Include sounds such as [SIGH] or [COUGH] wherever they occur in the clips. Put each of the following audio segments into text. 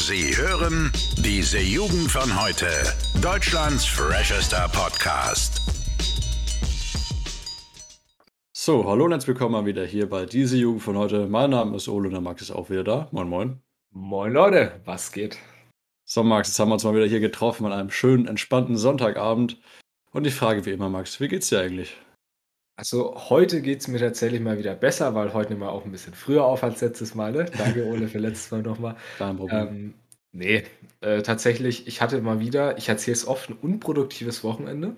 Sie hören diese Jugend von heute. Deutschlands freshester Podcast. So, hallo und herzlich willkommen mal wieder hier bei diese Jugend von heute. Mein Name ist Ole und der Max ist auch wieder da. Moin, moin. Moin Leute, was geht? So, Max, jetzt haben wir uns mal wieder hier getroffen an einem schönen, entspannten Sonntagabend. Und die Frage wie immer, Max, wie geht's dir eigentlich? Also heute geht es mir tatsächlich mal wieder besser, weil heute nehmen wir auch ein bisschen früher auf als letztes Mal. Ne? Danke, Ole, für letztes Mal nochmal. Kein Problem. Ähm, nee, äh, tatsächlich, ich hatte mal wieder, ich erzähle es oft, ein unproduktives Wochenende.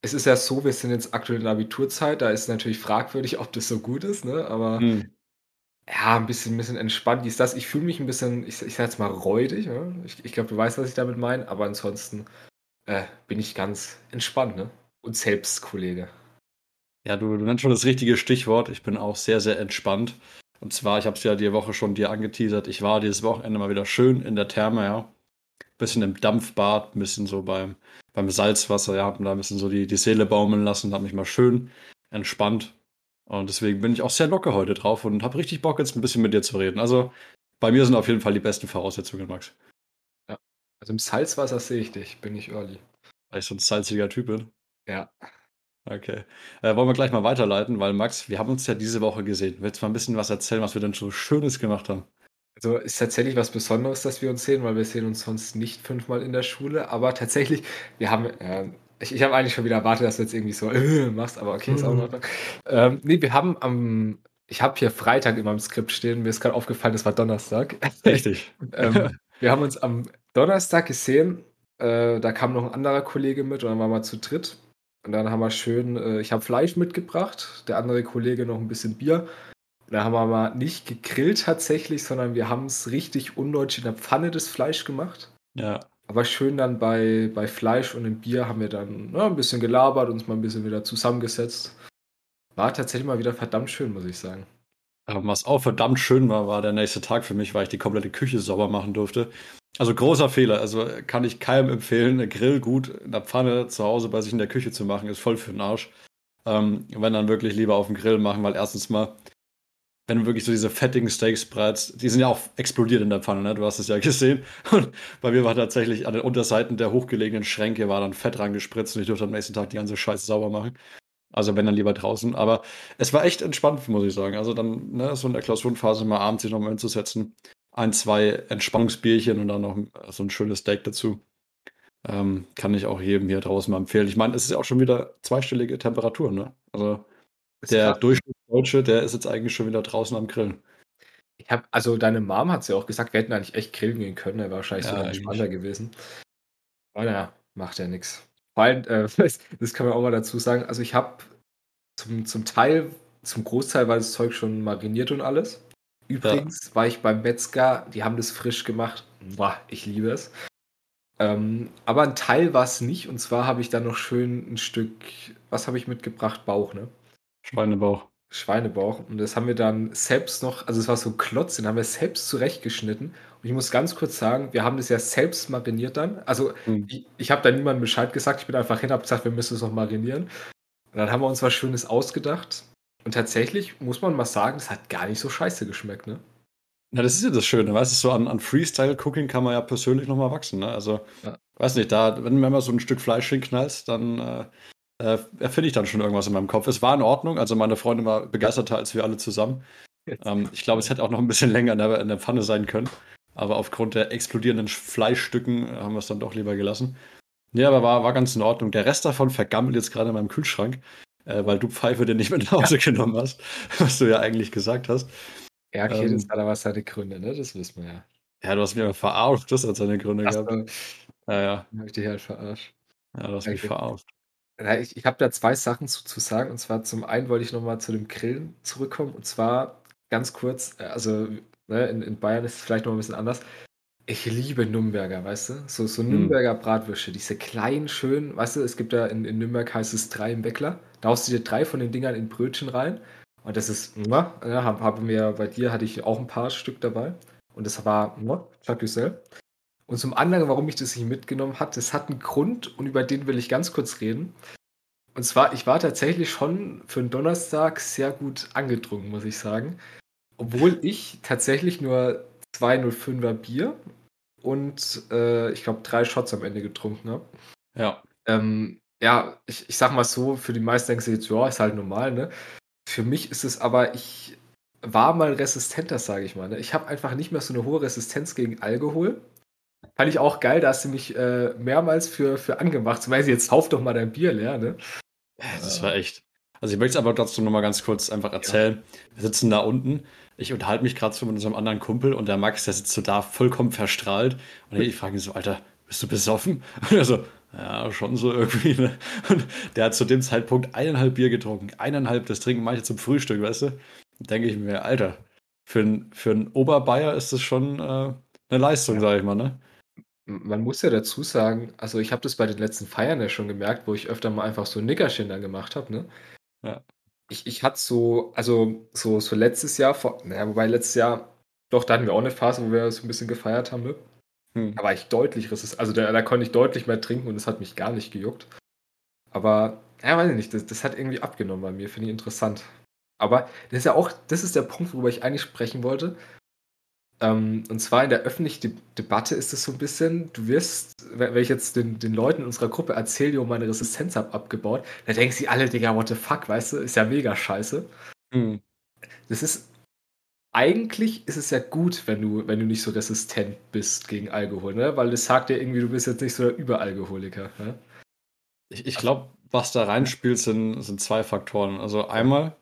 Es ist ja so, wir sind jetzt aktuell in der Abiturzeit, da ist natürlich fragwürdig, ob das so gut ist, ne? aber Hm. ja, ein bisschen, ein bisschen entspannt ist das. Ich fühle mich ein bisschen, ich, ich sag jetzt mal räudig. Ne? Ich, ich glaube, du weißt, was ich damit meine, aber ansonsten äh, bin ich ganz entspannt ne? und selbst Kollege. Ja, du, du nennst schon das richtige Stichwort. Ich bin auch sehr, sehr entspannt. Und zwar, ich habe es ja die Woche schon dir angeteasert, ich war dieses Wochenende mal wieder schön in der Therme, ja. Bisschen im Dampfbad, ein bisschen so beim, beim Salzwasser, ja, hab mir da ein bisschen so die, die Seele baumeln lassen, hab mich mal schön entspannt. Und deswegen bin ich auch sehr locker heute drauf und habe richtig Bock, jetzt ein bisschen mit dir zu reden. Also, bei mir sind auf jeden Fall die besten Voraussetzungen, Max. Also im Salzwasser sehe ich dich, bin ich early. Weil ich so ein salziger Typ bin. Ja. Okay. Äh, wollen wir gleich mal weiterleiten, weil Max, wir haben uns ja diese Woche gesehen. Willst du mal ein bisschen was erzählen, was wir denn so Schönes gemacht haben? Also ist tatsächlich was Besonderes, dass wir uns sehen, weil wir sehen uns sonst nicht fünfmal in der Schule. Aber tatsächlich, wir haben, äh, ich, ich habe eigentlich schon wieder erwartet, dass du jetzt irgendwie so äh, machst, aber okay, ist auch in Ordnung. Ähm, nee, wir haben am, ich habe hier Freitag in meinem Skript stehen, mir ist gerade aufgefallen, das war Donnerstag. Richtig. [LAUGHS] ähm, wir haben uns am Donnerstag gesehen, äh, da kam noch ein anderer Kollege mit und dann waren wir zu dritt. Und dann haben wir schön, äh, ich habe Fleisch mitgebracht, der andere Kollege noch ein bisschen Bier. Und da haben wir mal nicht gegrillt tatsächlich, sondern wir haben es richtig undeutsch in der Pfanne das Fleisch gemacht. Ja. Aber schön dann bei, bei Fleisch und dem Bier haben wir dann na, ein bisschen gelabert, uns mal ein bisschen wieder zusammengesetzt. War tatsächlich mal wieder verdammt schön, muss ich sagen. Aber was auch verdammt schön war, war der nächste Tag für mich, weil ich die komplette Küche sauber machen durfte. Also großer Fehler. Also kann ich keinem empfehlen, einen Grill gut in der Pfanne zu Hause bei sich in der Küche zu machen, ist voll für den Arsch. Ähm, wenn dann wirklich lieber auf dem Grill machen, weil erstens mal, wenn du wirklich so diese fettigen Steaks brätst, die sind ja auch explodiert in der Pfanne, ne? Du hast es ja [LAUGHS] gesehen. Und bei mir war tatsächlich an den Unterseiten der hochgelegenen Schränke war dann Fett rangespritzt und ich durfte am nächsten Tag die ganze Scheiße sauber machen. Also wenn dann lieber draußen. Aber es war echt entspannt, muss ich sagen. Also dann, ne, so in der Klausurenphase mal abends sich nochmal hinzusetzen. Ein, zwei Entspannungsbierchen und dann noch so ein schönes Steak dazu. Ähm, kann ich auch jedem hier draußen mal empfehlen. Ich meine, es ist ja auch schon wieder zweistellige Temperatur, ne? Also Ist der. Durchschnittsdeutsche, der ist jetzt eigentlich schon wieder draußen am Grillen. Ich hab, also deine Mom hat es ja auch gesagt, wir hätten eigentlich echt grillen gehen können, er wäre wahrscheinlich Ja, sogar entspannter gewesen. Aber naja, macht ja nichts. Vor allem, äh, [LAUGHS] das, kann man auch mal dazu sagen, also ich habe zum, zum Teil, zum Großteil war das Zeug schon mariniert und alles. Übrigens war ich beim Metzger, die haben das frisch gemacht. Boah, ich liebe es. Ähm, aber ein Teil war es nicht, und zwar habe ich dann noch schön ein Stück, was habe ich mitgebracht? Bauch, ne? Schweinebauch. Schweinebauch. Und das haben wir dann selbst noch, also es war so Klotz, den haben wir selbst zurechtgeschnitten. Und ich muss ganz kurz sagen, wir haben das ja selbst mariniert dann. Also Hm. ich, ich habe da niemandem Bescheid gesagt, ich bin einfach hin, habe gesagt, wir müssen es noch marinieren. Und dann haben wir uns was Schönes ausgedacht. Und tatsächlich muss man mal sagen, es hat gar nicht so scheiße geschmeckt, ne? Na, das ist ja das Schöne, weißt du, so an, an Freestyle-Cooking kann man ja persönlich nochmal wachsen, ne? Also, Ja. weiß nicht, da, wenn du mir so ein Stück Fleisch hinknallst, dann äh, äh, erfinde ich dann schon irgendwas in meinem Kopf. Es war in Ordnung, also meine Freundin war begeisterter als wir alle zusammen. Ähm, ich glaube, es hätte auch noch ein bisschen länger in der, in der Pfanne sein können, aber aufgrund der explodierenden Sch- Fleischstücken äh, haben wir es dann doch lieber gelassen. Nee, aber war, war ganz in Ordnung. Der Rest davon vergammelt jetzt gerade in meinem Kühlschrank, äh, weil du Pfeife den nicht mit nach Hause genommen hast, [LAUGHS] was du ja eigentlich gesagt hast. Ja, okay, Ähm. das hat aber seine Gründe, ne? Das wissen wir ja. Ja, du hast mich aber verarscht, das hat seine Gründe Achso, gehabt. Ja, ja, hab ich dich halt verarscht. ja, du hast mich Okay. verarscht. Ja, ich ich habe da zwei Sachen zu, zu sagen. Und zwar zum einen wollte ich nochmal zu dem Grillen zurückkommen. Und zwar ganz kurz, äh, also ne, in, in Bayern ist es vielleicht noch ein bisschen anders. Ich liebe Nürnberger, weißt du? So, so Hm. Nürnberger Bratwürste, diese kleinen, schönen, weißt du, es gibt ja in, in Nürnberg heißt es drei im Bäckler. Da haust du dir drei von den Dingern in Brötchen rein. Und das ist, ja, habe hab mir bei dir hatte ich auch ein paar Stück dabei. Und das war, muah, Jacques Dussel. Und zum anderen, warum ich das nicht mitgenommen habe, das hat einen Grund und über den will ich ganz kurz reden. Und zwar, ich war tatsächlich schon für einen Donnerstag sehr gut angedrungen, muss ich sagen. Obwohl ich tatsächlich nur zwei 05er Bier und äh, ich glaube drei Shots am Ende getrunken habe. Ja. Ähm, ja, ich, ich sag mal so, für die meisten denkst du jetzt, ja, ist halt normal, ne? Für mich ist es aber, ich war mal resistenter, sage ich mal. Ne? Ich habe einfach nicht mehr so eine hohe Resistenz gegen Alkohol. Fand ich auch geil, da hast du mich äh, mehrmals für, für angemacht. Zum Beispiel, jetzt hauf doch mal dein Bier leer, ne? Das war echt. Also ich möchte es aber trotzdem nochmal ganz kurz einfach erzählen. Ja. Wir sitzen da unten. Ich unterhalte mich gerade so mit unserem anderen Kumpel und der Max, der sitzt so da vollkommen verstrahlt. Und ich frage ihn so, Alter, bist du besoffen? [LAUGHS] Und er so, ja, schon so irgendwie. Ne? Und der hat zu dem Zeitpunkt eineinhalb Bier getrunken. Eineinhalb, das trinken manche zum Frühstück, weißt du? denke ich mir, Alter, für, ein, für einen Oberbayer ist das schon äh, eine Leistung, ja. sage ich mal, ne? Man muss ja dazu sagen, also ich habe das bei den letzten Feiern ja schon gemerkt, wo ich öfter mal einfach so ein Nickerchen dann gemacht habe, ne? Ja. Ich, ich hatte so, also so, so letztes Jahr, vor, naja, wobei letztes Jahr, doch, da hatten wir auch eine Phase, wo wir so ein bisschen gefeiert haben, ne? Hm. Da war ich deutlich resistent, also da, da konnte ich deutlich mehr trinken und es hat mich gar nicht gejuckt. Aber, ja, weiß ich nicht, das, das hat irgendwie abgenommen bei mir, finde ich interessant. Aber das ist ja auch, das ist der Punkt, worüber ich eigentlich sprechen wollte. Ähm, und zwar in der öffentlichen De Debatte ist es so ein bisschen, du wirst, wenn ich jetzt den, den Leuten in unserer Gruppe erzähle, die meine Resistenz habe abgebaut, da denken sie alle, Digga, what the fuck, weißt du, ist ja mega scheiße. Mhm. Das ist, eigentlich ist es ja gut, wenn du, wenn du nicht so resistent bist gegen Alkohol, ne? Weil das sagt ja irgendwie, du bist jetzt nicht so der Überalkoholiker. Ne? Ich, ich glaube, was da reinspielt, sind, sind zwei Faktoren. Also einmal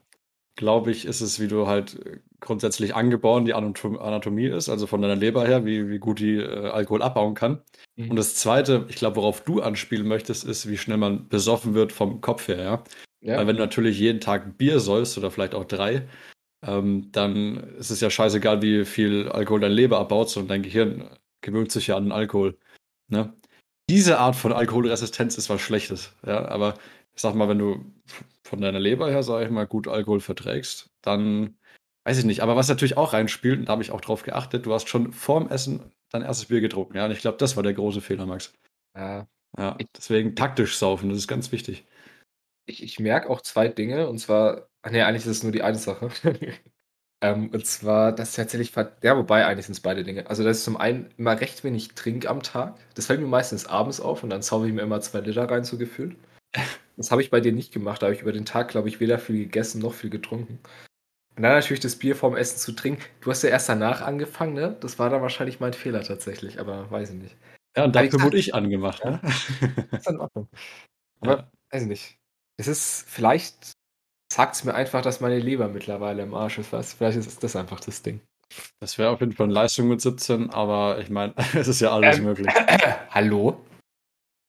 glaube ich, ist es, wie du halt grundsätzlich angeboren die Anatomie ist, also von deiner Leber her, wie, wie gut die äh, Alkohol abbauen kann. Mhm. Und das Zweite, ich glaube, worauf du anspielen möchtest, ist, wie schnell man besoffen wird vom Kopf her, ja. ja. Weil wenn du natürlich jeden Tag Bier sollst oder vielleicht auch drei, ähm, dann ist es ja scheißegal, wie viel Alkohol deine Leber abbaut, sondern dein Gehirn gewöhnt sich ja an den Alkohol. Ne? Diese Art von Alkoholresistenz ist was Schlechtes, ja, aber ich sag mal, wenn du von deiner Leber her, sag ich mal, gut Alkohol verträgst, dann weiß ich nicht. Aber was natürlich auch reinspielt, und da habe ich auch drauf geachtet, du hast schon vorm Essen dein erstes Bier getrunken. Ja, und ich glaube, das war der große Fehler, Max. Ja. Ja, deswegen taktisch saufen, das ist ganz wichtig. Ich, ich merke auch zwei Dinge, und zwar, nee, eigentlich ist es nur die eine Sache. [LAUGHS] ähm, und zwar, dass tatsächlich, ja, wobei eigentlich sind es beide Dinge. Also, dass ich zum einen immer recht wenig trinke am Tag. Das fällt mir meistens abends auf und dann saufe ich mir immer zwei Liter rein, so gefühlt. [LAUGHS] Das habe ich bei dir nicht gemacht. Da habe ich über den Tag, glaube ich, weder viel gegessen noch viel getrunken. Und dann natürlich das Bier vorm Essen zu trinken. Du hast ja erst danach angefangen, ne? Das war dann wahrscheinlich mein Fehler tatsächlich, aber weiß ich nicht. Ja, und dafür wurde ich angemacht, ne? ist in Ordnung. [LAUGHS] Aber ja. weiß ich nicht. Es ist, vielleicht sagt es mir einfach, dass meine Leber mittlerweile im Arsch ist. Was? Vielleicht ist das einfach das Ding. Das wäre auf jeden Fall eine Leistung mit 17, aber ich meine, [LAUGHS] es ist ja alles ähm, möglich. [CLEARS THROAT] Hallo?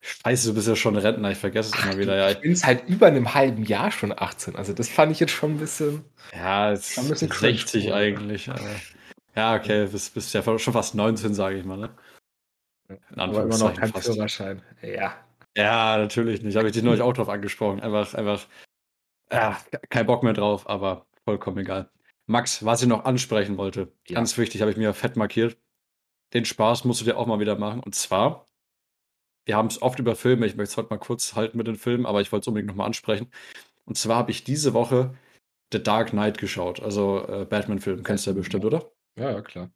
Scheiße, du bist ja schon Rentner, ich vergesse es immer wieder. Ja, ich bin seit über einem halben Jahr schon 18. Also das fand ich jetzt schon ein bisschen. Ja, es ist ein bisschen 60 eigentlich. Aber, ja, okay, bist, bist ja schon fast 19, sage ich mal, ne? In aber immer noch kein fast. Führerschein. Ja. Ja, natürlich nicht. Habe ich dich neulich auch drauf angesprochen. Einfach, einfach, ja, kein Bock mehr drauf, aber vollkommen egal. Max, was ich noch ansprechen wollte, ja. ganz wichtig, habe ich mir fett markiert. Den Spaß musst du dir auch mal wieder machen. Und zwar wir haben es oft über Filme, ich möchte es heute mal kurz halten mit den Filmen, aber ich wollte es unbedingt nochmal ansprechen. Und zwar habe ich diese Woche The Dark Knight geschaut, also äh, Batman-Film, kennst du ja bestimmt, oder? Ja, ja, klar.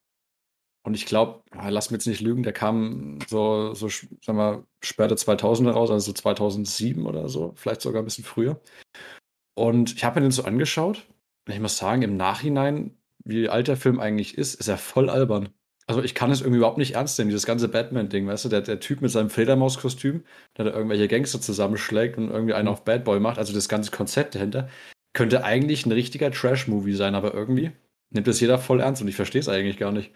Und ich glaube, lass mich jetzt nicht lügen, der kam so, so sag mal, später 2000 raus, also so 2007 oder so, vielleicht sogar ein bisschen früher. Und ich habe mir den so angeschaut und ich muss sagen, im Nachhinein, wie alt der Film eigentlich ist, ist er voll albern. Also ich kann es irgendwie überhaupt nicht ernst nehmen, dieses ganze Batman-Ding, weißt du, der, der Typ mit seinem Fledermauskostüm, der da irgendwelche Gangster zusammenschlägt und irgendwie einen mhm. auf Bad Boy macht, also das ganze Konzept dahinter, könnte eigentlich ein richtiger Trash-Movie sein, aber irgendwie nimmt das jeder voll ernst und ich verstehe es eigentlich gar nicht.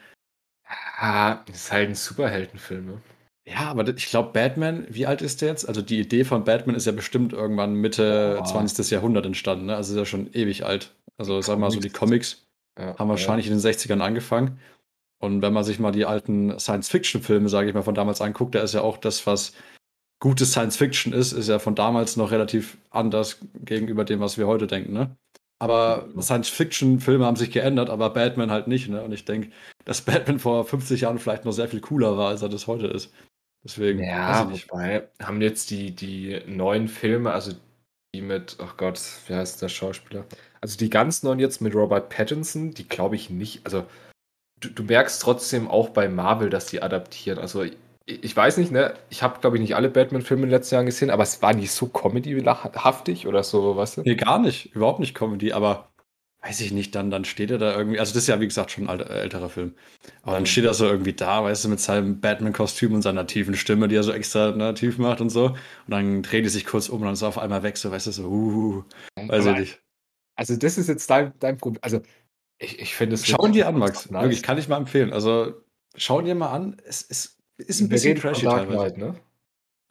Ah, das ist halt ein Superheldenfilm, ne? Ja, aber ich glaube, Batman, wie alt ist der jetzt? Also die Idee von Batman ist ja bestimmt irgendwann Mitte oh. 20. Jahrhundert entstanden, ne? Also ist ja schon ewig alt. Also sag mal so, die Comics ja, haben wahrscheinlich ja. in den 60ern angefangen. Und wenn man sich mal die alten Science-Fiction-Filme, sage ich mal, von damals anguckt, da ist ja auch das, was gutes Science-Fiction ist, ist ja von damals noch relativ anders gegenüber dem, was wir heute denken, ne? Aber Science-Fiction-Filme haben sich geändert, aber Batman halt nicht, ne? Und ich denke, dass Batman vor 50 Jahren vielleicht noch sehr viel cooler war, als er das heute ist. Deswegen. Ja, wobei, haben jetzt die, die neuen Filme, also die mit, ach oh Gott, wie heißt der Schauspieler? Also die ganz neuen jetzt mit Robert Pattinson, die glaube ich nicht, also du, du merkst trotzdem auch bei Marvel, dass die adaptieren. Also ich, weiß nicht, ne? Ich habe, glaube ich, nicht alle Batman-Filme in den letzten Jahren gesehen, aber es war nicht so comedy-haftig oder so, weißt du? Nee, gar nicht. Überhaupt nicht Comedy, aber weiß ich nicht, dann, dann steht er da irgendwie, also das ist ja wie gesagt schon ein alter, älterer Film, aber dann steht er so irgendwie da, weißt du, mit seinem Batman-Kostüm und seiner tiefen Stimme, die er so extra ne, tief macht und so und dann dreht er sich kurz um und dann ist er auf einmal weg, so weißt du, so, uh, weiß Aber- ich nicht. Also das ist jetzt dein, dein Problem. Also ich, ich finde es... Schau ihn dir an, Max, Nice. wirklich, kann ich mal empfehlen, also schau ihn dir mal an, es ist, ist ein Wir bisschen trashy Dark teilweise. Knight, ne?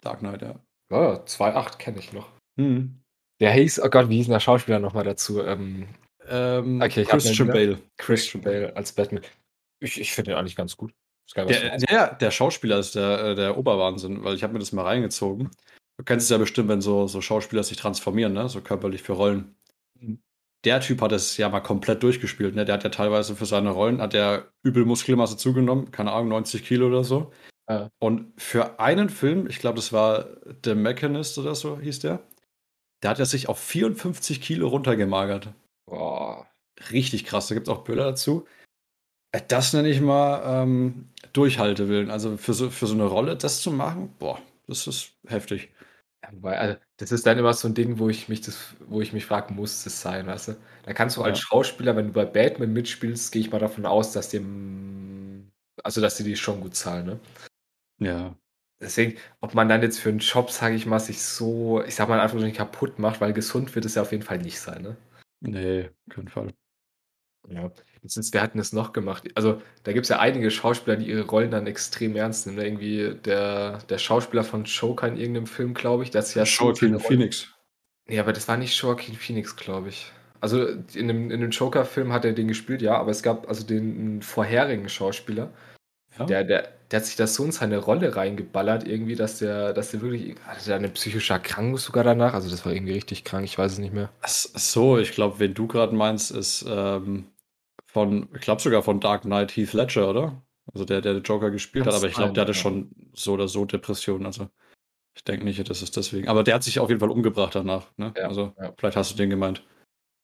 Dark Knight, ja. Ja, 2.8 kenne ich noch. Hm. Der hieß, oh Gott, wie hieß denn der Schauspieler nochmal dazu? Ähm, Ähm, Okay, Christian ihn Bale. Christian Bale als Batman. Ich, ich finde den eigentlich ganz gut. Der, der, der Schauspieler ist der, äh, der Oberwahnsinn, weil ich habe mir das mal reingezogen. Du kennst es ja bestimmt, wenn so, so Schauspieler sich transformieren, ne? so körperlich für Rollen. Der Typ hat es ja mal komplett durchgespielt. Ne? Der hat ja teilweise für seine Rollen, hat der übel Muskelmasse zugenommen, keine Ahnung, 90 Kilo oder so. Ja. Und für einen Film, ich glaube, das war The Mechanist oder so hieß der, da hat er sich auf 54 Kilo runtergemagert. Boah. Richtig krass, da gibt es auch Bilder dazu. Äh, Das nenne ich mal ähm, Durchhaltewillen. Also für so, für so eine Rolle das zu machen, boah, das ist heftig. Ja, wobei, also, das ist dann immer so ein Ding, wo ich mich das, wo ich mich frage, muss das sein, weißt du? Da kannst du als Ja. Schauspieler, wenn du bei Batman mitspielst, gehe ich mal davon aus, dass dem, also dass die die schon gut zahlen, ne? Ja. Deswegen, ob man dann jetzt für einen Job, sage ich mal, sich so, ich sag mal einfach nicht kaputt macht, weil gesund wird es ja auf jeden Fall nicht sein, ne? Nee, auf keinen Fall. Ja. Jetzt ist, wer hat denn das noch gemacht? Also, da gibt es ja einige Schauspieler, die ihre Rollen dann extrem ernst nehmen. ne? Irgendwie der, der Schauspieler von Joker in irgendeinem Film, glaube ich, das ist ja Joaquin Phoenix. Nee, aber das war nicht Joaquin Phoenix, glaube ich. Also in dem, in dem Joker-Film hat er den gespielt, ja, aber es gab also den vorherigen Schauspieler, Ja? der, der, der hat sich das so in seine Rolle reingeballert, irgendwie, dass der, dass der wirklich, hatte der eine psychische Erkrankung sogar danach? Also das war irgendwie richtig krank, ich weiß es nicht mehr. Ach so, ich glaube, wen du gerade meinst, ist ähm, von, ich glaube sogar von Dark Knight Heath Ledger, oder? Also der, der den Joker gespielt Kann hat, aber ich glaube, der hatte ja. schon so oder so Depressionen. Also ich denke nicht, dass es deswegen. Aber der hat sich auf jeden Fall umgebracht danach. Ne? Ja, also ja. vielleicht hast du den gemeint.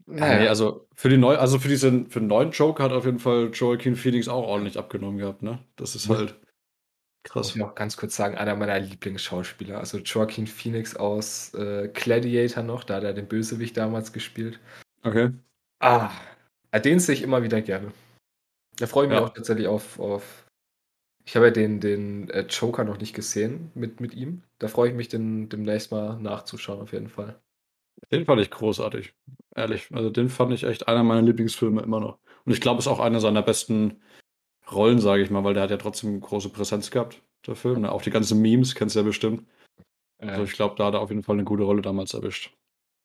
Naja, Nee, also für die neu, also für diesen für den neuen Joker hat auf jeden Fall Joaquin Phoenix auch ordentlich abgenommen gehabt, ne? Das ist halt muss krass. ich noch ganz kurz sagen, einer meiner Lieblingsschauspieler, also Joaquin Phoenix aus äh, Gladiator noch, da hat er den Bösewicht damals gespielt. Okay. Ah, den sehe ich immer wieder gerne. Da freue ich mich Ja. auch tatsächlich auf. auf ich habe ja den, den äh, Joker noch nicht gesehen mit, mit ihm. Da freue ich mich, den demnächst mal nachzuschauen, auf jeden Fall. Den fand ich großartig, ehrlich. Also den fand ich echt einer meiner Lieblingsfilme immer noch. Und ich glaube, es ist auch einer seiner besten Rollen, sage ich mal, weil der hat ja trotzdem große Präsenz gehabt, der Film. Ne? Auch die ganzen Memes kennst du ja bestimmt. Also ich glaube, da hat er auf jeden Fall eine gute Rolle damals erwischt.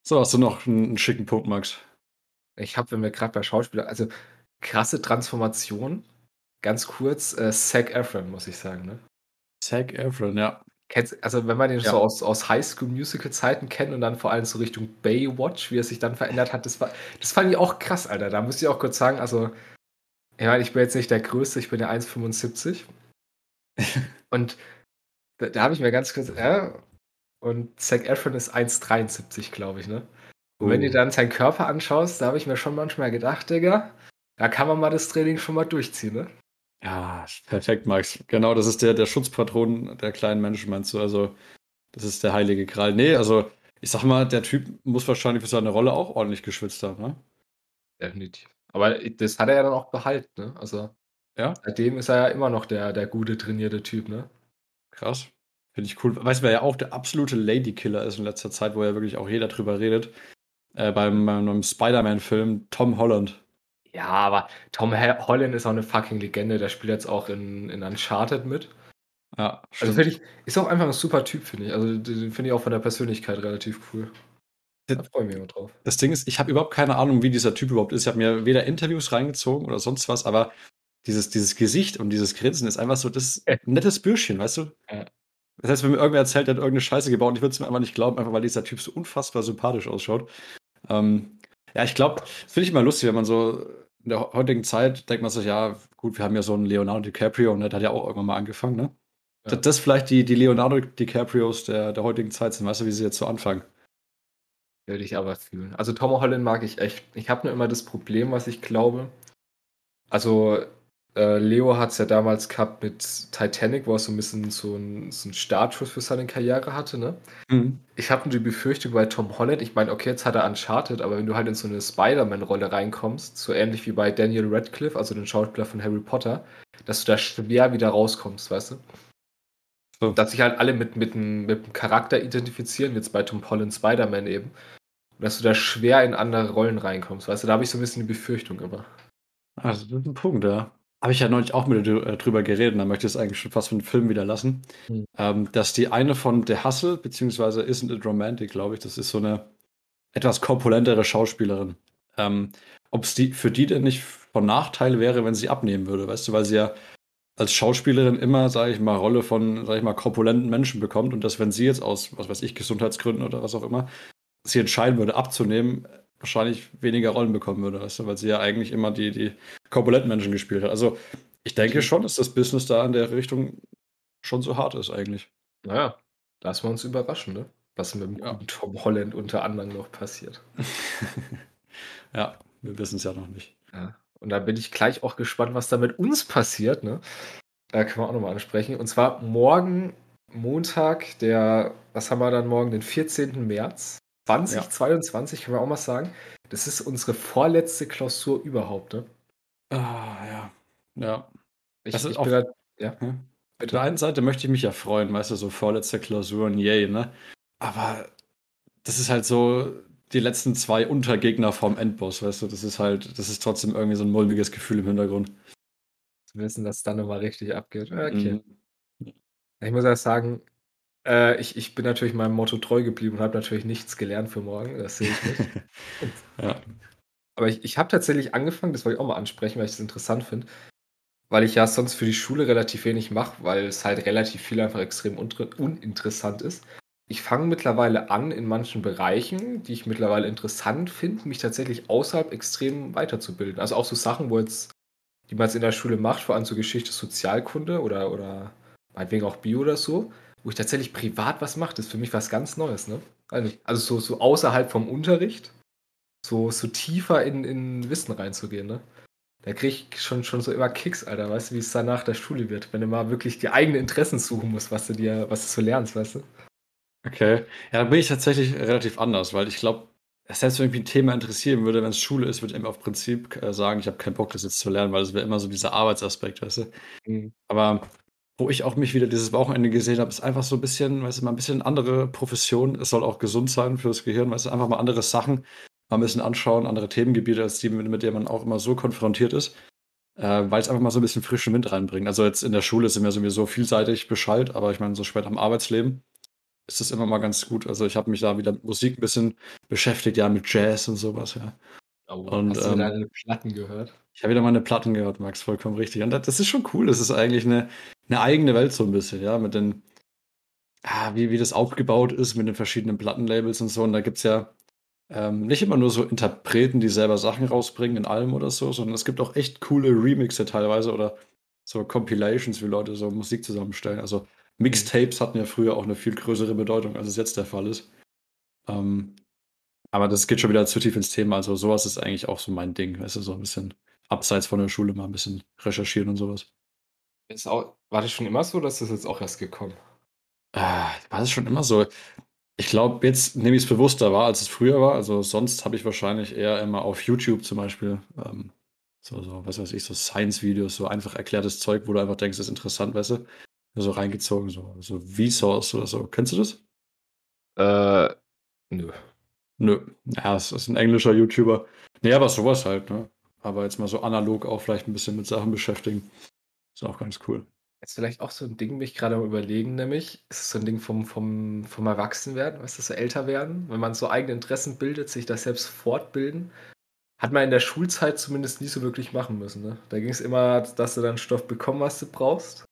So, hast du noch einen, einen schicken Punkt, Max? Ich habe, wenn wir gerade bei Schauspieler, also krasse Transformation, ganz kurz, äh, Zac Efron, muss ich sagen, ne? Zac Efron, ja. Kennst, also wenn man den Ja. so aus, aus Highschool-Musical-Zeiten kennt und dann vor allem so Richtung Baywatch, wie er sich dann verändert hat, das, war, das fand ich auch krass, Alter. Da muss ich auch kurz sagen, also, ich meine, ich bin jetzt nicht der Größte, ich bin ja [LAUGHS] 1,75. und da, da habe ich mir ganz kurz, ja, und Zac Efron ist 1,73, glaube ich, ne? Und wenn Oh. du dann seinen Körper anschaust, da habe ich mir schon manchmal gedacht, Digga, da kann man mal das Training schon mal durchziehen, ne? Ja, perfekt, Max. Genau, das ist der, der Schutzpatron der kleinen Menschen, meinst du? Also, das ist der heilige Gral. Nee, also, ich sag mal, der Typ muss wahrscheinlich für seine Rolle auch ordentlich geschwitzt haben, ne? Definitiv. Aber das hat er ja dann auch behalten, ne? Also, Ja, seitdem ist er ja immer noch der, der gute, trainierte Typ, ne? krass. Finde ich cool. Weißt du, wer ja auch der absolute Ladykiller ist in letzter Zeit, wo ja wirklich auch jeder drüber redet? Äh, beim, beim Spider-Man-Film Tom Holland. Ja, aber Tom Holland ist auch eine fucking Legende. Der spielt jetzt auch in, in Uncharted mit. Ja, Also stimmt. finde ich, ist auch einfach ein super Typ, finde ich. Also den finde ich auch von der Persönlichkeit relativ cool. Da freue ich mich immer drauf. Das Ding ist, ich habe überhaupt keine Ahnung, wie dieser Typ überhaupt ist. Ich habe mir weder Interviews reingezogen oder sonst was, aber dieses, dieses Gesicht und dieses Grinsen ist einfach so das Ja. nettes Bürschchen, weißt du? Ja. Das heißt, wenn mir irgendwer erzählt, der hat irgendeine Scheiße gebaut, und ich würde es mir einfach nicht glauben, einfach weil dieser Typ so unfassbar sympathisch ausschaut. Ähm, ja, ich glaube, das finde ich immer lustig, wenn man so in der heutigen Zeit denkt man sich, ja, gut, wir haben ja so einen Leonardo DiCaprio und der hat ja auch irgendwann mal angefangen, ne? Ja. Das, das vielleicht die, die Leonardo DiCaprios der, der heutigen Zeit sind, weißt du, wie sie jetzt so anfangen. Würde ich aber fühlen. Also Tom Holland mag ich echt. Ich habe nur immer das Problem, was ich glaube. Also äh, Leo hat es ja damals gehabt mit Titanic, wo er so ein bisschen so einen so Startschuss für seine Karriere hatte. Ne? Mhm. Ich habe die Befürchtung bei Tom Holland, ich meine, okay, jetzt hat er Uncharted, aber wenn du halt in so eine Spider-Man-Rolle reinkommst, so ähnlich wie bei Daniel Radcliffe, also den Schauspieler von Harry Potter, dass du da schwer wieder rauskommst, weißt du? So. Dass sich halt alle mit, mit, mit dem Charakter identifizieren, jetzt bei Tom Holland Spider-Man eben. Und dass du da schwer in andere Rollen reinkommst, weißt du? Da habe ich so ein bisschen die Befürchtung immer. Also, das ist ein Punkt, ja. Habe ich ja neulich auch mit dir äh, drüber geredet, da möchte ich es eigentlich schon fast für den Film wieder lassen. Hm. Ähm, dass die eine von The Hustle, beziehungsweise Isn't It Romantic, glaube ich, das ist so eine etwas korpulentere Schauspielerin. Ähm, Ob es die, für die denn nicht von Nachteil wäre, wenn sie abnehmen würde, weißt du, weil sie ja als Schauspielerin immer, sage ich mal, Rolle von, sage ich mal, korpulenten Menschen bekommt und dass, wenn sie jetzt aus, was weiß ich, Gesundheitsgründen oder was auch immer, sie entscheiden würde, abzunehmen, wahrscheinlich weniger Rollen bekommen würde, weißt du, weil sie ja eigentlich immer die, die korpulenten Menschen gespielt hat. Also ich denke schon, dass das Business da in der Richtung schon so hart ist eigentlich. Naja, lassen wir uns überraschen, ne? Was mit dem ja. Tom Holland unter anderem noch passiert. [LAUGHS] ja, wir wissen es ja noch nicht. Ja. Und da bin ich gleich auch gespannt, was da mit uns passiert, ne? Da können wir auch nochmal ansprechen. Und zwar morgen, Montag, der, was haben wir dann morgen, den 14. März 2022, ja. können wir auch mal sagen. Das ist unsere vorletzte Klausur überhaupt, ne? Ah, ja. Ja. Ich, das ist ich auch, grad, ja. Hm? Auf der einen Seite möchte ich mich ja freuen, weißt du, so vorletzte Klausuren, yay, ne? Aber das ist halt so die letzten zwei Untergegner vom Endboss, weißt du, das ist halt, das ist trotzdem irgendwie so ein mulmiges Gefühl im Hintergrund. Zu wissen, dass es dann nochmal richtig abgeht. Okay. Mhm. Ich muss auch sagen, äh, ich, ich bin natürlich meinem Motto treu geblieben und habe natürlich nichts gelernt für morgen, das sehe ich nicht. [LAUGHS] ja. Aber ich, ich habe tatsächlich angefangen, das wollte ich auch mal ansprechen, weil ich das interessant finde, weil ich ja sonst für die Schule relativ wenig mache, weil es halt relativ viel einfach extrem uninteressant ist. Ich fange mittlerweile an, in manchen Bereichen, die ich mittlerweile interessant finde, mich tatsächlich außerhalb extrem weiterzubilden. Also auch so Sachen, wo jetzt, die man jetzt in der Schule macht, vor allem so Geschichte, Sozialkunde oder, oder meinetwegen auch Bio oder so, wo ich tatsächlich privat was mache, das ist für mich was ganz Neues, ne? Also, so, so außerhalb vom Unterricht so, so tiefer in, in Wissen reinzugehen, ne? Da kriege ich schon, schon so immer Kicks, Alter, weißt du, wie es dann nach der Schule wird, wenn du mal wirklich die eigenen Interessen suchen musst, was du dir, was du so lernst, weißt du? Okay. Ja, da bin ich tatsächlich relativ anders, weil ich glaube, selbst wenn mich ein Thema interessieren würde, wenn es Schule ist, würde ich immer auf Prinzip äh, sagen, ich habe keinen Bock, das jetzt zu lernen, weil es wäre immer so dieser Arbeitsaspekt, weißt du? Mhm. Aber wo ich auch mich wieder dieses Wochenende gesehen habe, ist einfach so ein bisschen, weißt du, mal ein bisschen andere Profession. Es soll auch gesund sein fürs Gehirn, weißt du, einfach mal andere Sachen mal ein bisschen anschauen, andere Themengebiete als die, mit, mit denen man auch immer so konfrontiert ist, äh, weil es einfach mal so ein bisschen frischen Wind reinbringt. Also jetzt in der Schule sind wir sowieso vielseitig Bescheid, aber ich meine, so später am Arbeitsleben ist es immer mal ganz gut. Also ich habe mich da wieder mit Musik ein bisschen beschäftigt, ja, mit Jazz und sowas, ja. Oh, und, hast du ähm, deine Platten gehört? Ich habe wieder meine Platten gehört, Max, vollkommen richtig. Und das ist schon cool. Das ist eigentlich eine, eine eigene Welt so ein bisschen, ja, mit den, ah, wie, wie das aufgebaut ist mit den verschiedenen Plattenlabels und so. Und da gibt es ja ähm, nicht immer nur so Interpreten, die selber Sachen rausbringen in allem oder so, sondern es gibt auch echt coole Remixe teilweise oder so Compilations, wie Leute so Musik zusammenstellen. Also Mixtapes hatten ja früher auch eine viel größere Bedeutung, als es jetzt der Fall ist. Ähm, aber das geht schon wieder zu tief ins Thema. Also sowas ist eigentlich auch so mein Ding. Weißt du, so ein bisschen abseits von der Schule mal ein bisschen recherchieren und sowas. Ist auch, war das schon immer so, dass das jetzt auch erst gekommen? Äh, war das schon immer so? Ich glaube, jetzt nehme ich es bewusster wahr, als es früher war. Also sonst habe ich wahrscheinlich eher immer auf YouTube zum Beispiel ähm, so, so, was weiß ich, so Science-Videos, so einfach erklärtes Zeug, wo du einfach denkst, das ist interessant, weißt du? So reingezogen, so, so Vsauce oder so. Kennst du das? Äh, nö. Nö. Ja, es ist ein englischer YouTuber. Nee, aber sowas halt, ne? Aber jetzt mal so analog auch vielleicht ein bisschen mit Sachen beschäftigen. Ist auch ganz cool. Ist vielleicht auch so ein Ding, mich gerade am Überlegen, nämlich, ist es so ein Ding vom, vom, vom Erwachsenwerden, weißt du, so älter werden, wenn man so eigene Interessen bildet, sich das selbst fortbilden, hat man in der Schulzeit zumindest nie so wirklich machen müssen. Ne? Da ging es immer, dass du dann Stoff bekommen, was du brauchst.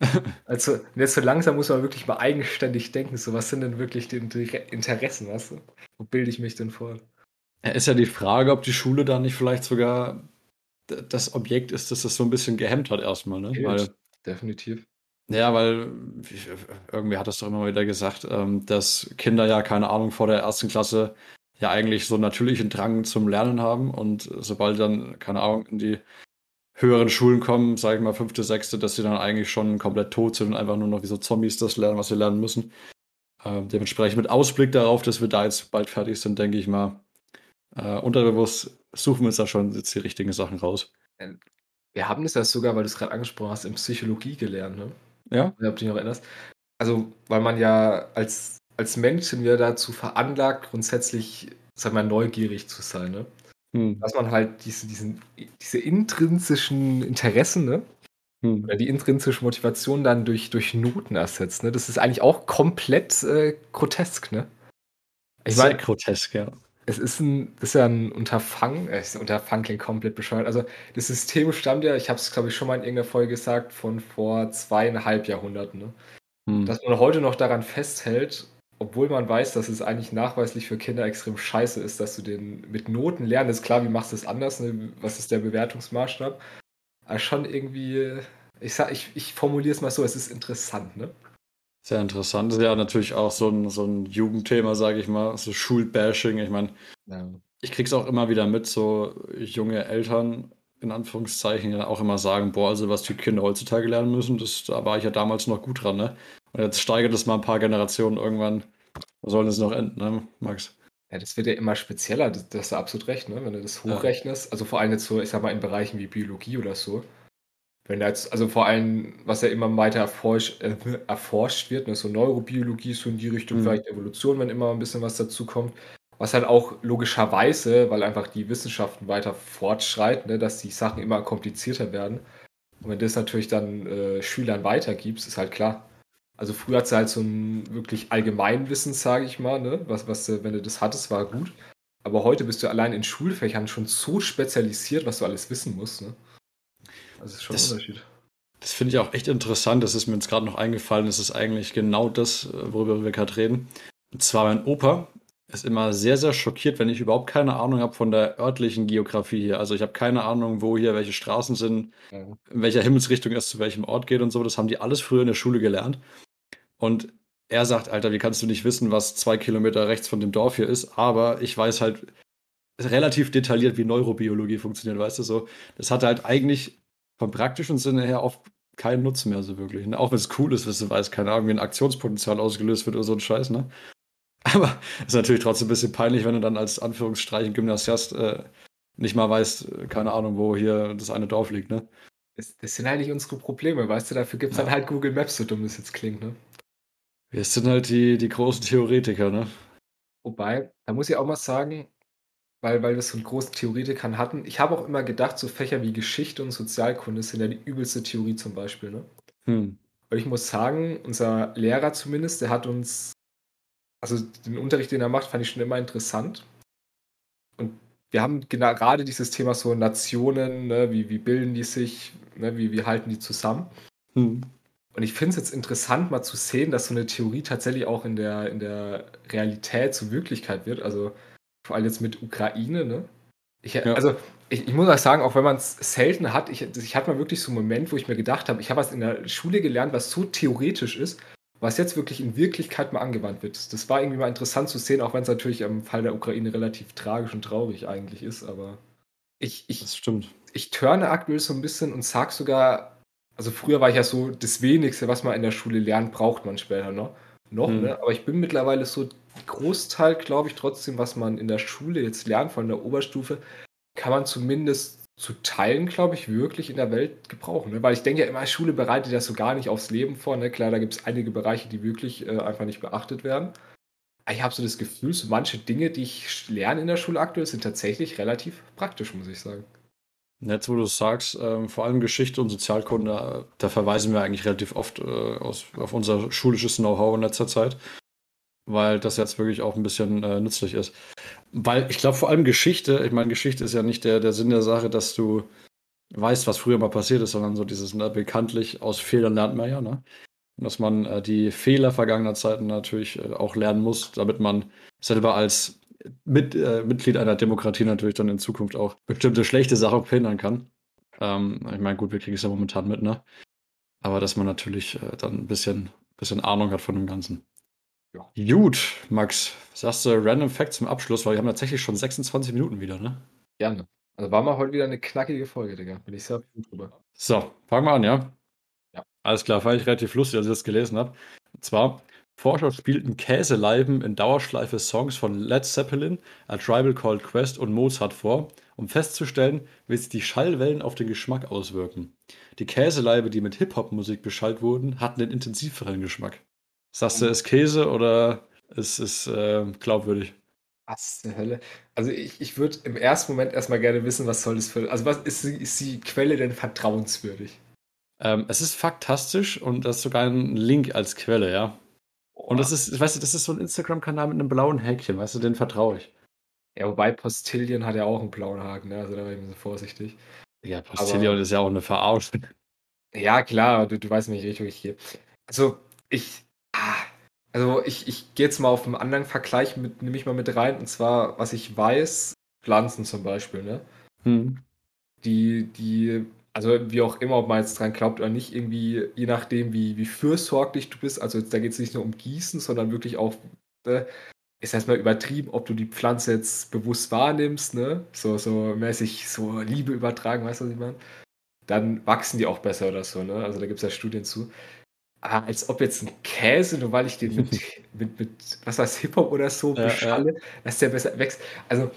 [LAUGHS] also jetzt so langsam muss man wirklich mal eigenständig denken, so was sind denn wirklich die Interessen, weißt du? Wo bilde ich mich denn vor? Ja, ist ja die Frage, ob die Schule da nicht vielleicht sogar das Objekt ist, das das so ein bisschen gehemmt hat erstmal, ne? Weil definitiv. Ja, weil irgendwie hat das doch immer wieder gesagt, ähm, dass Kinder ja keine Ahnung vor der ersten Klasse ja eigentlich so natürlichen Drang zum Lernen haben und sobald dann, keine Ahnung, in die höheren Schulen kommen, sage ich mal fünfte, sechste, dass sie dann eigentlich schon komplett tot sind und einfach nur noch wie so Zombies das lernen, was sie lernen müssen. Äh, dementsprechend mit Ausblick darauf, dass wir da jetzt bald fertig sind, denke ich mal, äh, unterbewusst suchen wir uns da schon jetzt die richtigen Sachen raus. Ähm, wir haben das ja sogar, weil du es gerade angesprochen hast, in Psychologie gelernt, ne? Ja. Ob du dich noch erinnerst. Also, weil man ja als, als Mensch sind wir dazu veranlagt, grundsätzlich, sag mal, neugierig zu sein, ne? Hm. Dass man halt diese, diesen, diese intrinsischen Interessen, ne? Hm. Oder die intrinsische Motivation dann durch, durch Noten ersetzt, ne? Das ist eigentlich auch komplett äh, grotesk, ne? Ich Sehr mein, grotesk, ja es ist ein, das ist ja ein Unterfangen, äh, Unterfangen klingt komplett bescheuert. Also das System stammt ja, ich habe es glaube ich schon mal in irgendeiner Folge gesagt, von vor zweieinhalb Jahrhunderten. Ne? Hm. Dass man heute noch daran festhält, obwohl man weiß, dass es eigentlich nachweislich für Kinder extrem scheiße ist, dass du den mit Noten lernen, ist klar, wie machst du es anders, ne? was ist der Bewertungsmaßstab, aber schon irgendwie, ich, sag, ich, ich formuliere es mal so, es ist interessant, ne? Sehr interessant. Das ist ja natürlich auch so ein, so ein Jugendthema, sage ich mal, so Schulbashing. Ich meine, ja. ich krieg's auch immer wieder mit, so junge Eltern in Anführungszeichen ja auch immer sagen, boah, also was die Kinder heutzutage lernen müssen, das, da war ich ja damals noch gut dran, ne? Und jetzt steigert es mal ein paar Generationen irgendwann. Wo soll es noch enden, ne, Max? Ja, das wird ja immer spezieller, das, das hast du absolut recht, ne? Wenn du das hochrechnest, ja. also vor allem jetzt so, ich sag mal, in Bereichen wie Biologie oder so, wenn jetzt, also vor allem, was ja immer weiter erforscht, äh, erforscht wird, ne, so Neurobiologie, so in die Richtung, mhm. vielleicht Evolution, wenn immer ein bisschen was dazu kommt. Was halt auch logischerweise, weil einfach die Wissenschaften weiter fortschreiten, ne, dass die Sachen immer komplizierter werden. Und wenn das natürlich dann äh, Schülern weitergibst, ist halt klar. Also früher hat es halt so ein wirklich Allgemeinwissen, sage ich mal, ne? was, was, wenn du das hattest, war gut. Aber heute bist du allein in Schulfächern schon so spezialisiert, was du alles wissen musst. Ne? Also ist schon das, ein Unterschied. Das finde ich auch echt interessant. Das ist mir jetzt gerade noch eingefallen. Das ist eigentlich genau das, worüber wir gerade reden. Und zwar mein Opa ist immer sehr, sehr schockiert, wenn ich überhaupt keine Ahnung habe von der örtlichen Geografie hier. Also ich habe keine Ahnung, wo hier welche Straßen sind, ja. in welcher Himmelsrichtung es zu welchem Ort geht und so. Das haben die alles früher in der Schule gelernt. Und er sagt, Alter, wie kannst du nicht wissen, was zwei Kilometer rechts von dem Dorf hier ist? Aber ich weiß halt relativ detailliert, wie Neurobiologie funktioniert, weißt du so. Das hat halt eigentlich vom praktischen Sinne her oft keinen Nutzen mehr so wirklich. Ne? Auch wenn es cool ist, dass du weißt, keine Ahnung, wie ein Aktionspotenzial ausgelöst wird oder so ein Scheiß, ne? [LAUGHS] Aber es ist natürlich trotzdem ein bisschen peinlich, wenn du dann als Anführungsstreichen Gymnasiast äh, nicht mal weißt, äh, keine Ahnung, wo hier das eine Dorf liegt, ne? Das, das sind halt nicht unsere Probleme, weißt du, dafür gibt es ja. dann halt Google Maps, so dumm das jetzt klingt, ne? Wir sind halt die, die großen Theoretiker, ne? Wobei, da muss ich auch mal sagen, weil, weil wir so einen großen Theoretikern hatten. Ich habe auch immer gedacht, so Fächer wie Geschichte und Sozialkunde sind ja die übelste Theorie zum Beispiel. Ne? Hm. Weil ich muss sagen, unser Lehrer zumindest, der hat uns, also den Unterricht, den er macht, fand ich schon immer interessant. Und wir haben gerade dieses Thema so Nationen, ne, wie, wie bilden die sich, ne, wie, wie halten die zusammen. Hm. Und ich finde es jetzt interessant, mal zu sehen, dass so eine Theorie tatsächlich auch in der, in der Realität zur Wirklichkeit wird. Also vor allem jetzt mit Ukraine, ne? Ich, ja. Also, ich, ich, muss auch sagen, auch wenn man es selten hat, ich, ich hatte mal wirklich so einen Moment, wo ich mir gedacht habe, ich habe was in der Schule gelernt, was so theoretisch ist, was jetzt wirklich in Wirklichkeit mal angewandt wird. Das war irgendwie mal interessant zu sehen, auch wenn es natürlich im Fall der Ukraine relativ tragisch und traurig eigentlich ist, aber ich, ich, das stimmt. ich turne aktuell so ein bisschen und sag sogar, also früher war ich ja so, das Wenigste, was man in der Schule lernt, braucht man später noch. noch hm. ne? Aber ich bin mittlerweile so Großteil, glaube ich, trotzdem, was man in der Schule jetzt lernt, von der Oberstufe, kann man zumindest zu Teilen, glaube ich, wirklich in der Welt gebrauchen. Ne? Weil ich denke ja immer, Schule bereitet das so gar nicht aufs Leben vor. Ne? Klar, da gibt es einige Bereiche, die wirklich äh, einfach nicht beachtet werden. Aber ich habe so das Gefühl, so manche Dinge, die ich lerne in der Schule aktuell, sind tatsächlich relativ praktisch, muss ich sagen. Jetzt, wo du es sagst, äh, vor allem Geschichte und Sozialkunde, da verweisen wir eigentlich relativ oft äh, aus, auf unser schulisches Know-how in letzter Zeit weil das jetzt wirklich auch ein bisschen äh, nützlich ist. Weil ich glaube, vor allem Geschichte, ich meine, Geschichte ist ja nicht der, der Sinn der Sache, dass du weißt, was früher mal passiert ist, sondern so dieses, ne, bekanntlich aus Fehlern lernt man ja, ne? Dass man äh, die Fehler vergangener Zeiten natürlich äh, auch lernen muss, damit man selber als mit, äh, Mitglied einer Demokratie natürlich dann in Zukunft auch bestimmte schlechte Sachen verhindern kann. Ähm, ich meine, gut, wir kriegen es ja momentan mit, ne? Aber dass man natürlich äh, dann ein bisschen, bisschen Ahnung hat von dem Ganzen. Ja. Gut, Max, sagst du Random Fact zum Abschluss, weil wir haben tatsächlich schon 26 Minuten wieder, ne? Gerne. Also war mal heute wieder eine knackige Folge, Digga. Bin ich sehr froh drüber. So, fangen wir an, ja? Ja. Alles klar, fand ich relativ lustig, als ich das gelesen habe. Und zwar, Forscher spielten Käseleiben in Dauerschleife Songs von Led Zeppelin, A Tribal Called Quest und Mozart vor, um festzustellen, wie sich die Schallwellen auf den Geschmack auswirken. Die Käseleibe, die mit Hip-Hop-Musik beschallt wurden, hatten den intensiveren Geschmack. Sagst du, ist Käse oder ist es äh, glaubwürdig? Was zur Hölle? Also ich, ich würde im ersten Moment erstmal gerne wissen, was soll das für. Also was ist, die- ist die Quelle denn vertrauenswürdig? Ähm, es ist faktastisch und das ist sogar ein Link als Quelle, ja. Und das ist, weißt du, das ist so ein Instagram-Kanal mit einem blauen Häkchen, weißt du, den vertraue ich. Ja, wobei Postillion hat ja auch einen blauen Haken, ne? Also da war ich ein bisschen vorsichtig. Ja, Postillion ist ja auch eine Verarschung. Ja, klar, du, du weißt, in welche Richtung ich gehe. Also, ich. Also, ich, ich gehe jetzt mal auf einen anderen Vergleich mit, nehme ich mal mit rein. Und zwar, was ich weiß, Pflanzen zum Beispiel, ne? Hm. Die, die, also wie auch immer, ob man jetzt dran glaubt oder nicht, irgendwie, je nachdem, wie, wie fürsorglich du bist, also da geht es nicht nur um Gießen, sondern wirklich auch, ne, ist erstmal übertrieben, ob du die Pflanze jetzt bewusst wahrnimmst, ne? So, so mäßig so Liebe übertragen, weißt du, was ich meine? Dann wachsen die auch besser oder so, ne? Also da gibt es ja Studien zu. Aber als ob jetzt ein Käse, nur weil ich den mit, [LAUGHS] mit, mit was weiß Hip-Hop oder so Ja, ja. beschalle, dass der besser wächst. Also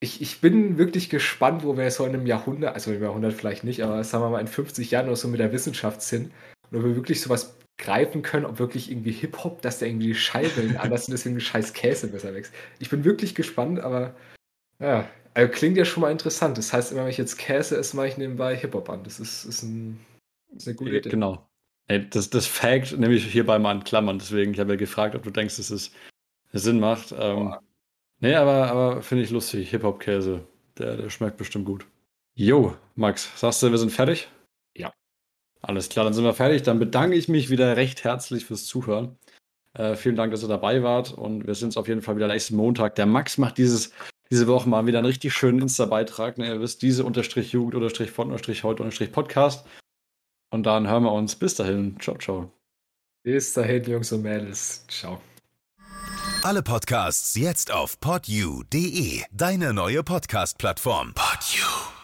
ich, ich bin wirklich gespannt, wo wir so in einem Jahrhundert, also im Jahrhundert vielleicht nicht, aber sagen wir mal in 50 Jahren oder so mit der Wissenschaft sind und ob wir wirklich sowas greifen können, ob wirklich irgendwie Hip-Hop, dass da irgendwie die Schallwellen [LAUGHS] anders sind, deswegen scheiß Käse besser wächst. Ich bin wirklich gespannt, aber ja, also klingt ja schon mal interessant. Das heißt, immer wenn ich jetzt Käse esse, mache ich nebenbei Hip-Hop an. Das ist, ist, ein, ist eine gute Idee. Genau. Ey, das, das Fact nehme ich hierbei mal in Klammern, deswegen, ich habe ja gefragt, ob du denkst, dass es Sinn macht. Ähm, nee, aber, aber finde ich lustig. Hip-Hop-Käse, der, der schmeckt bestimmt gut. Jo, Max, sagst du, wir sind fertig? Ja. Alles klar, dann sind wir fertig. Dann bedanke ich mich wieder recht herzlich fürs Zuhören. Äh, vielen Dank, dass ihr dabei wart und wir sehen uns auf jeden Fall wieder nächsten Montag. Der Max macht dieses, diese Woche mal wieder einen richtig schönen Insta-Beitrag. Ne? Ihr wisst, diese unterstrich Jugend unterstrich von unterstrich heute unterstrich Podcast. Und dann hören wir uns. Bis dahin. Ciao, ciao. Bis dahin, Jungs und Mädels. Ciao. Alle Podcasts jetzt auf podyou.de, deine neue Podcast-Plattform. Podyou.